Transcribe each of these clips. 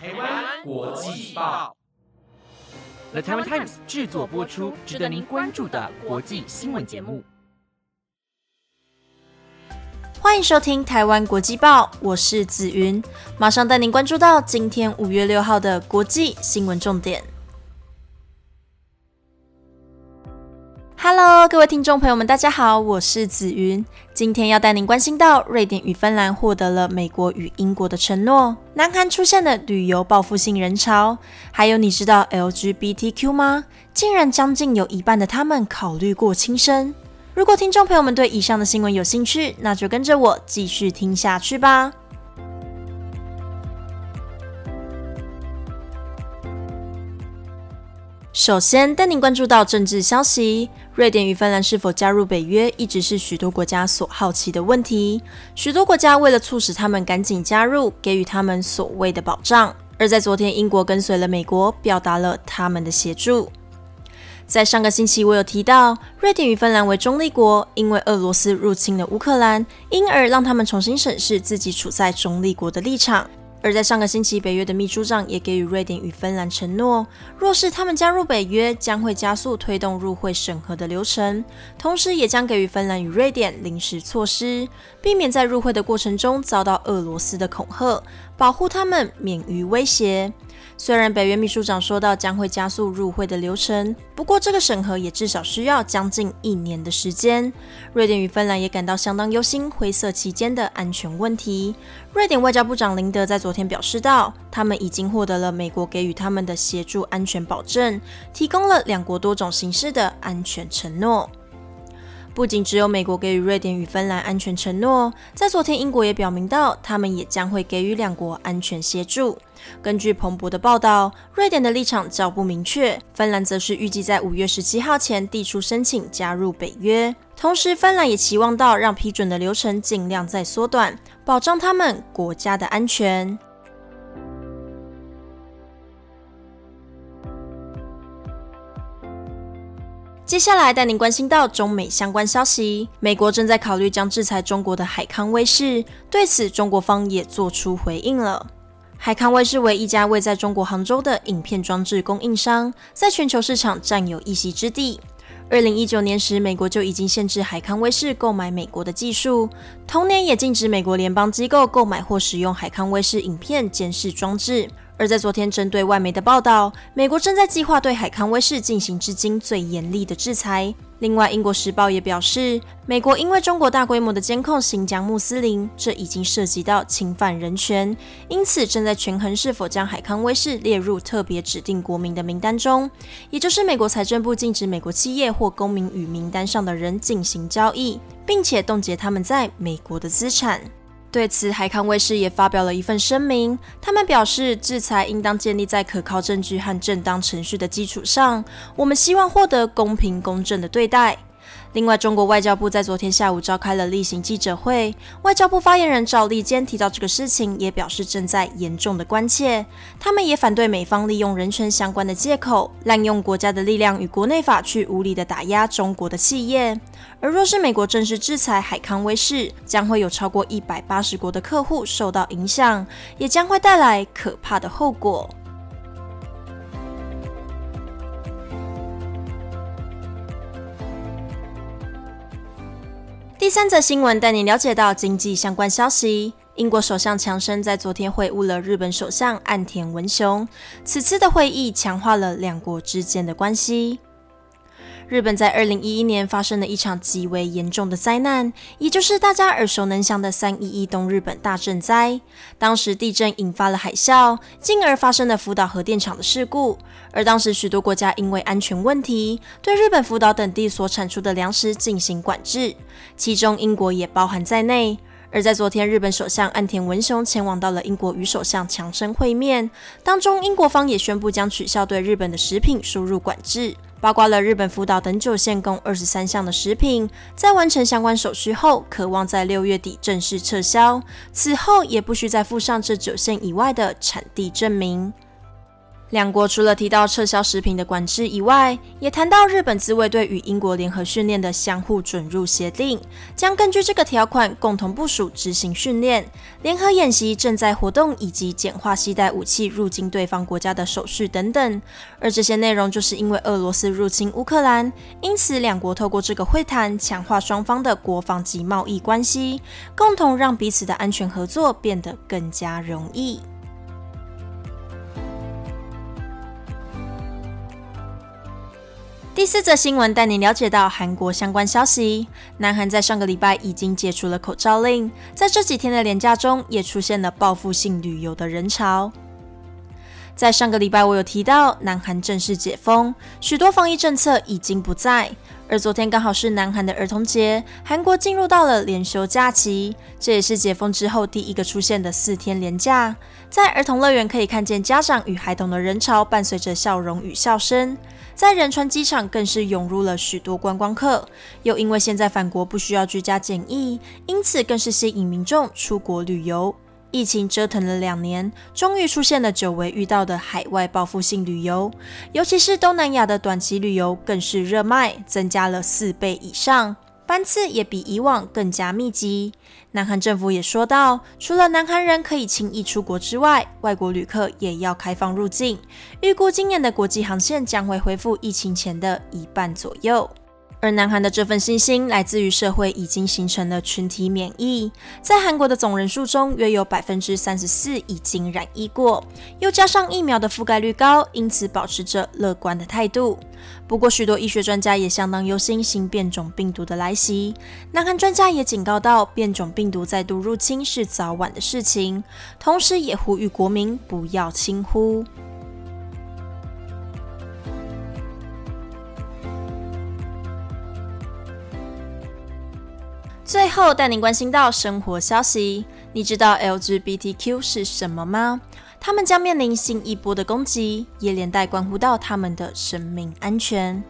台湾国际报，The Taiwan Times 制作播出，值得您关注的国际新闻节目。欢迎收听台湾国际报，我是紫云，马上带您关注到今天五月六号的国际新闻重点。Hello，各位听众朋友们，大家好，我是紫云。今天要带您关心到，瑞典与芬兰获得了美国与英国的承诺；南韩出现了旅游报复性人潮；还有，你知道 LGBTQ 吗？竟然将近有一半的他们考虑过轻生。如果听众朋友们对以上的新闻有兴趣，那就跟着我继续听下去吧。首先带您关注到政治消息，瑞典与芬兰是否加入北约，一直是许多国家所好奇的问题。许多国家为了促使他们赶紧加入，给予他们所谓的保障。而在昨天，英国跟随了美国，表达了他们的协助。在上个星期，我有提到，瑞典与芬兰为中立国，因为俄罗斯入侵了乌克兰，因而让他们重新审视自己处在中立国的立场。而在上个星期，北约的秘书长也给予瑞典与芬兰承诺，若是他们加入北约，将会加速推动入会审核的流程，同时也将给予芬兰与瑞典临时措施，避免在入会的过程中遭到俄罗斯的恐吓，保护他们免于威胁。虽然北约秘书长说到将会加速入会的流程，不过这个审核也至少需要将近一年的时间。瑞典与芬兰也感到相当忧心灰色期间的安全问题。瑞典外交部长林德在昨天表示道，他们已经获得了美国给予他们的协助安全保证，提供了两国多种形式的安全承诺。不仅只有美国给予瑞典与芬兰安全承诺，在昨天英国也表明到，他们也将会给予两国安全协助。根据彭博的报道，瑞典的立场较不明确，芬兰则是预计在五月十七号前递出申请加入北约。同时，芬兰也期望到让批准的流程尽量再缩短，保障他们国家的安全。接下来带您关心到中美相关消息。美国正在考虑将制裁中国的海康威视，对此中国方也做出回应了。海康威视为一家位在中国杭州的影片装置供应商，在全球市场占有一席之地。二零一九年时，美国就已经限制海康威视购买美国的技术，同年也禁止美国联邦机构购买或使用海康威视影片监视装置。而在昨天，针对外媒的报道，美国正在计划对海康威视进行至今最严厉的制裁。另外，英国时报也表示，美国因为中国大规模的监控新疆穆斯林，这已经涉及到侵犯人权，因此正在权衡是否将海康威视列入特别指定国民的名单中，也就是美国财政部禁止美国企业或公民与名单上的人进行交易，并且冻结他们在美国的资产。对此，海康威视也发表了一份声明。他们表示，制裁应当建立在可靠证据和正当程序的基础上。我们希望获得公平公正的对待。另外，中国外交部在昨天下午召开了例行记者会，外交部发言人赵立坚提到这个事情，也表示正在严重的关切。他们也反对美方利用人权相关的借口，滥用国家的力量与国内法去无理的打压中国的企业。而若是美国正式制裁海康威视，将会有超过一百八十国的客户受到影响，也将会带来可怕的后果。第三则新闻带你了解到经济相关消息。英国首相强生在昨天会晤了日本首相岸田文雄，此次的会议强化了两国之间的关系。日本在二零一一年发生了一场极为严重的灾难，也就是大家耳熟能详的三一一东日本大震灾。当时地震引发了海啸，进而发生了福岛核电厂的事故。而当时许多国家因为安全问题，对日本福岛等地所产出的粮食进行管制，其中英国也包含在内。而在昨天，日本首相岸田文雄前往到了英国与首相强生会面，当中英国方也宣布将取消对日本的食品输入管制。包括了日本福岛等九县共二十三项的食品，在完成相关手续后，可望在六月底正式撤销。此后也不需再附上这九县以外的产地证明。两国除了提到撤销食品的管制以外，也谈到日本自卫队与英国联合训练的相互准入协定，将根据这个条款共同部署执行训练、联合演习、正在活动以及简化携带武器入境对方国家的手续等等。而这些内容就是因为俄罗斯入侵乌克兰，因此两国透过这个会谈强化双方的国防及贸易关系，共同让彼此的安全合作变得更加容易。四则新闻带你了解到韩国相关消息。南韩在上个礼拜已经解除了口罩令，在这几天的廉假中，也出现了报复性旅游的人潮。在上个礼拜，我有提到南韩正式解封，许多防疫政策已经不在。而昨天刚好是南韩的儿童节，韩国进入到了连休假期，这也是解封之后第一个出现的四天连假。在儿童乐园可以看见家长与孩童的人潮，伴随着笑容与笑声。在仁川机场更是涌入了许多观光客，又因为现在返国不需要居家检疫，因此更是吸引民众出国旅游。疫情折腾了两年，终于出现了久违遇到的海外报复性旅游，尤其是东南亚的短期旅游更是热卖，增加了四倍以上。班次也比以往更加密集。南韩政府也说到，除了南韩人可以轻易出国之外，外国旅客也要开放入境。预估今年的国际航线将会恢复疫情前的一半左右。而南韩的这份信心来自于社会已经形成了群体免疫，在韩国的总人数中，约有百分之三十四已经染疫过，又加上疫苗的覆盖率高，因此保持着乐观的态度。不过，许多医学专家也相当忧心新变种病毒的来袭。南韩专家也警告到，变种病毒再度入侵是早晚的事情，同时也呼吁国民不要轻忽。后带您关心到生活消息，你知道 LGBTQ 是什么吗？他们将面临新一波的攻击，也连带关乎到他们的生命安全。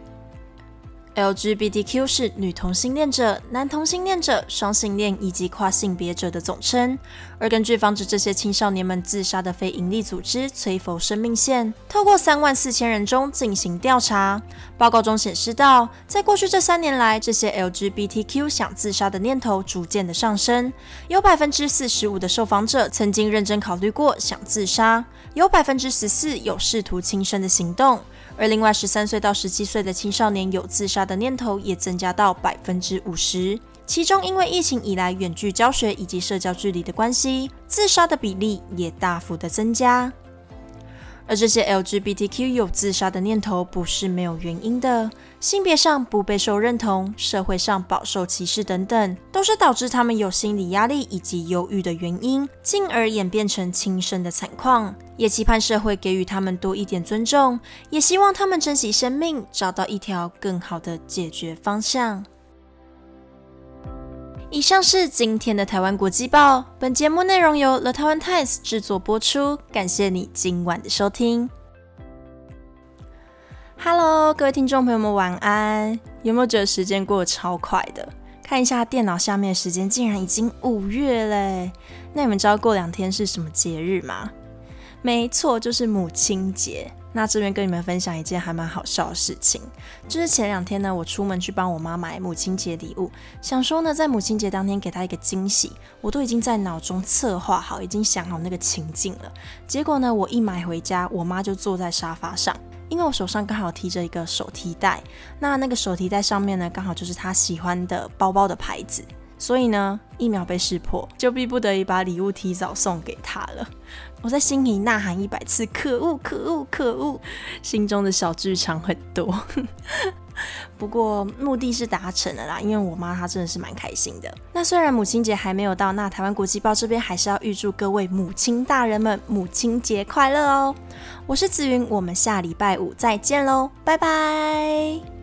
LGBTQ 是女同性恋者、男同性恋者、双性恋以及跨性别者的总称。而根据防止这些青少年们自杀的非营利组织“催否生命线”，透过三万四千人中进行调查，报告中显示到，在过去这三年来，这些 LGBTQ 想自杀的念头逐渐的上升。有百分之四十五的受访者曾经认真考虑过想自杀，有百分之十四有试图轻生的行动。而另外，十三岁到十七岁的青少年有自杀的念头也增加到百分之五十，其中因为疫情以来远距教学以及社交距离的关系，自杀的比例也大幅的增加。而这些 LGBTQ 有自杀的念头不是没有原因的，性别上不被受认同，社会上饱受歧视等等，都是导致他们有心理压力以及忧郁的原因，进而演变成轻生的惨况。也期盼社会给予他们多一点尊重，也希望他们珍惜生命，找到一条更好的解决方向。以上是今天的台湾国际报。本节目内容由 The Taiwan Times 制作播出，感谢你今晚的收听。Hello，各位听众朋友们，晚安！有没有觉得时间过得超快的？看一下电脑下面的时间，竟然已经五月嘞！那你们知道过两天是什么节日吗？没错，就是母亲节。那这边跟你们分享一件还蛮好笑的事情，就是前两天呢，我出门去帮我妈买母亲节礼物，想说呢，在母亲节当天给她一个惊喜，我都已经在脑中策划好，已经想好那个情境了。结果呢，我一买回家，我妈就坐在沙发上，因为我手上刚好提着一个手提袋，那那个手提袋上面呢，刚好就是她喜欢的包包的牌子。所以呢，一秒被识破，就逼不得已把礼物提早送给他了。我在心里呐喊一百次：可恶，可恶，可恶！心中的小剧场很多，不过目的是达成了啦，因为我妈她真的是蛮开心的。那虽然母亲节还没有到，那台湾国际报这边还是要预祝各位母亲大人们母亲节快乐哦！我是紫云，我们下礼拜五再见喽，拜拜。